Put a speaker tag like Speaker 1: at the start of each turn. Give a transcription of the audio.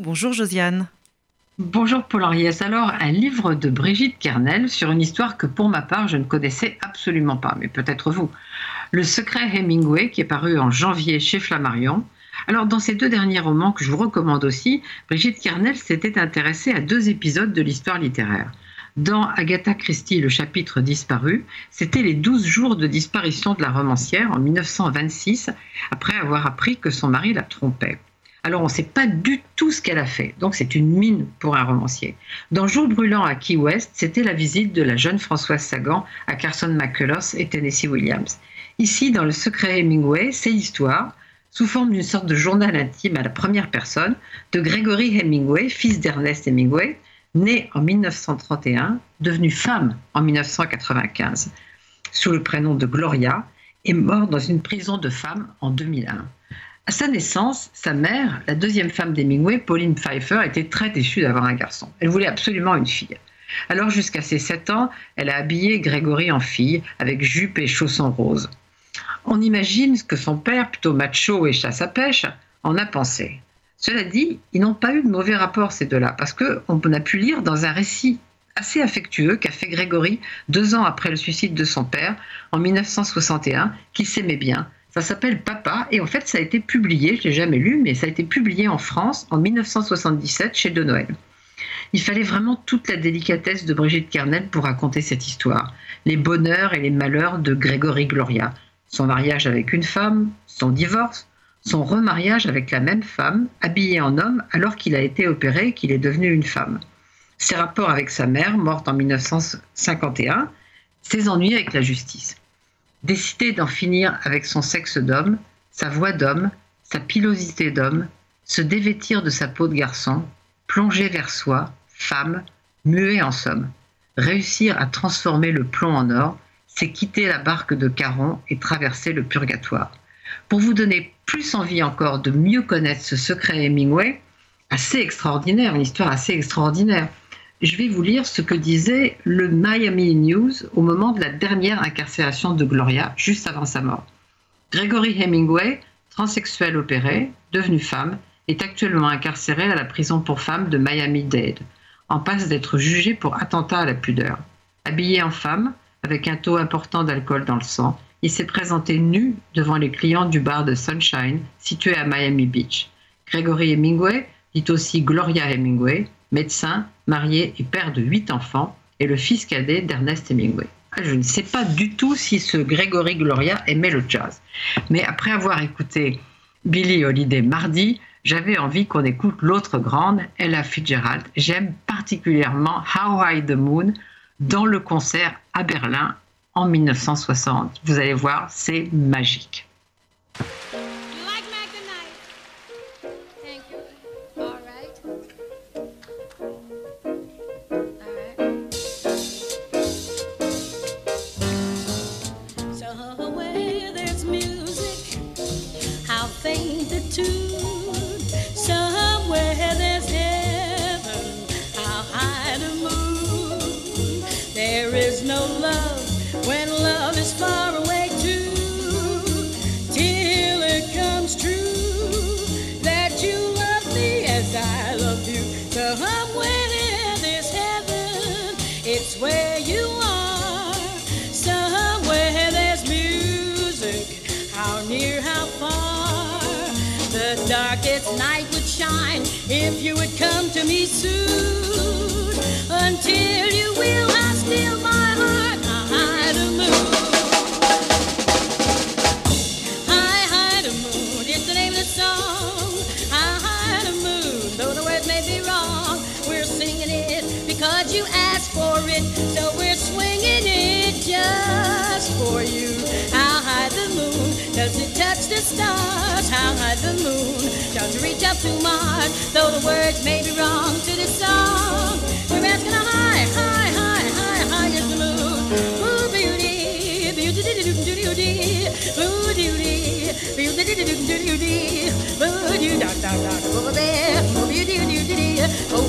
Speaker 1: Bonjour Josiane.
Speaker 2: Bonjour Paul Ariès. Alors, un livre de Brigitte Kernel sur une histoire que pour ma part je ne connaissais absolument pas, mais peut-être vous. Le secret Hemingway qui est paru en janvier chez Flammarion. Alors, dans ces deux derniers romans que je vous recommande aussi, Brigitte Kernel s'était intéressée à deux épisodes de l'histoire littéraire. Dans Agatha Christie, le chapitre disparu, c'était les 12 jours de disparition de la romancière en 1926, après avoir appris que son mari la trompait. Alors on ne sait pas du tout ce qu'elle a fait, donc c'est une mine pour un romancier. Dans Jour brûlant à Key West, c'était la visite de la jeune Françoise Sagan à Carson McCullers et Tennessee Williams. Ici, dans Le Secret Hemingway, c'est l'histoire, sous forme d'une sorte de journal intime à la première personne, de Gregory Hemingway, fils d'Ernest Hemingway, né en 1931, devenu femme en 1995, sous le prénom de Gloria, et mort dans une prison de femmes en 2001. À sa naissance, sa mère, la deuxième femme d'Hemingway, Pauline Pfeiffer, était très déçue d'avoir un garçon. Elle voulait absolument une fille. Alors jusqu'à ses 7 ans, elle a habillé Grégory en fille, avec jupe et chaussons roses. On imagine que son père, plutôt macho et chasse à pêche, en a pensé. Cela dit, ils n'ont pas eu de mauvais rapport ces deux-là, parce qu'on a pu lire dans un récit assez affectueux qu'a fait Grégory deux ans après le suicide de son père, en 1961, qu'il s'aimait bien, ça s'appelle Papa et en fait ça a été publié, je l'ai jamais lu, mais ça a été publié en France en 1977 chez De Noël. Il fallait vraiment toute la délicatesse de Brigitte Kernel pour raconter cette histoire, les bonheurs et les malheurs de Grégory Gloria, son mariage avec une femme, son divorce, son remariage avec la même femme, habillé en homme alors qu'il a été opéré et qu'il est devenu une femme, ses rapports avec sa mère, morte en 1951, ses ennuis avec la justice. Décider d'en finir avec son sexe d'homme, sa voix d'homme, sa pilosité d'homme, se dévêtir de sa peau de garçon, plonger vers soi, femme, muet en somme. Réussir à transformer le plomb en or, c'est quitter la barque de Caron et traverser le purgatoire. Pour vous donner plus envie encore de mieux connaître ce secret Hemingway, assez extraordinaire, une histoire assez extraordinaire je vais vous lire ce que disait le Miami News au moment de la dernière incarcération de Gloria, juste avant sa mort. Gregory Hemingway, transsexuel opéré, devenu femme, est actuellement incarcéré à la prison pour femmes de Miami-Dade, en passe d'être jugé pour attentat à la pudeur. Habillé en femme, avec un taux important d'alcool dans le sang, il s'est présenté nu devant les clients du bar de Sunshine, situé à Miami Beach. Gregory Hemingway, dit aussi Gloria Hemingway, médecin, marié et père de huit enfants, et le fils cadet d'Ernest Hemingway. Ah, je ne sais pas du tout si ce Gregory Gloria aimait le jazz. Mais après avoir écouté Billy Holiday mardi, j'avais envie qu'on écoute l'autre grande, Ella Fitzgerald. J'aime particulièrement How High the Moon dans le concert à Berlin en 1960. Vous allez voir, c'est magique.
Speaker 3: If you would come to me soon. Until you will, I still my heart high the moon. You asked for it, so we're swinging it just for you. How high the moon does it touch the stars? How high the moon does reach up to Mars? Though the words may be wrong to this song, we're asking a high, high, high, high, high as the moon. Ooh, beauty, beauty, beauty, beauty, beauty, beauty, beauty, beauty, beauty, da da da, over there, oh beauty, beauty, oh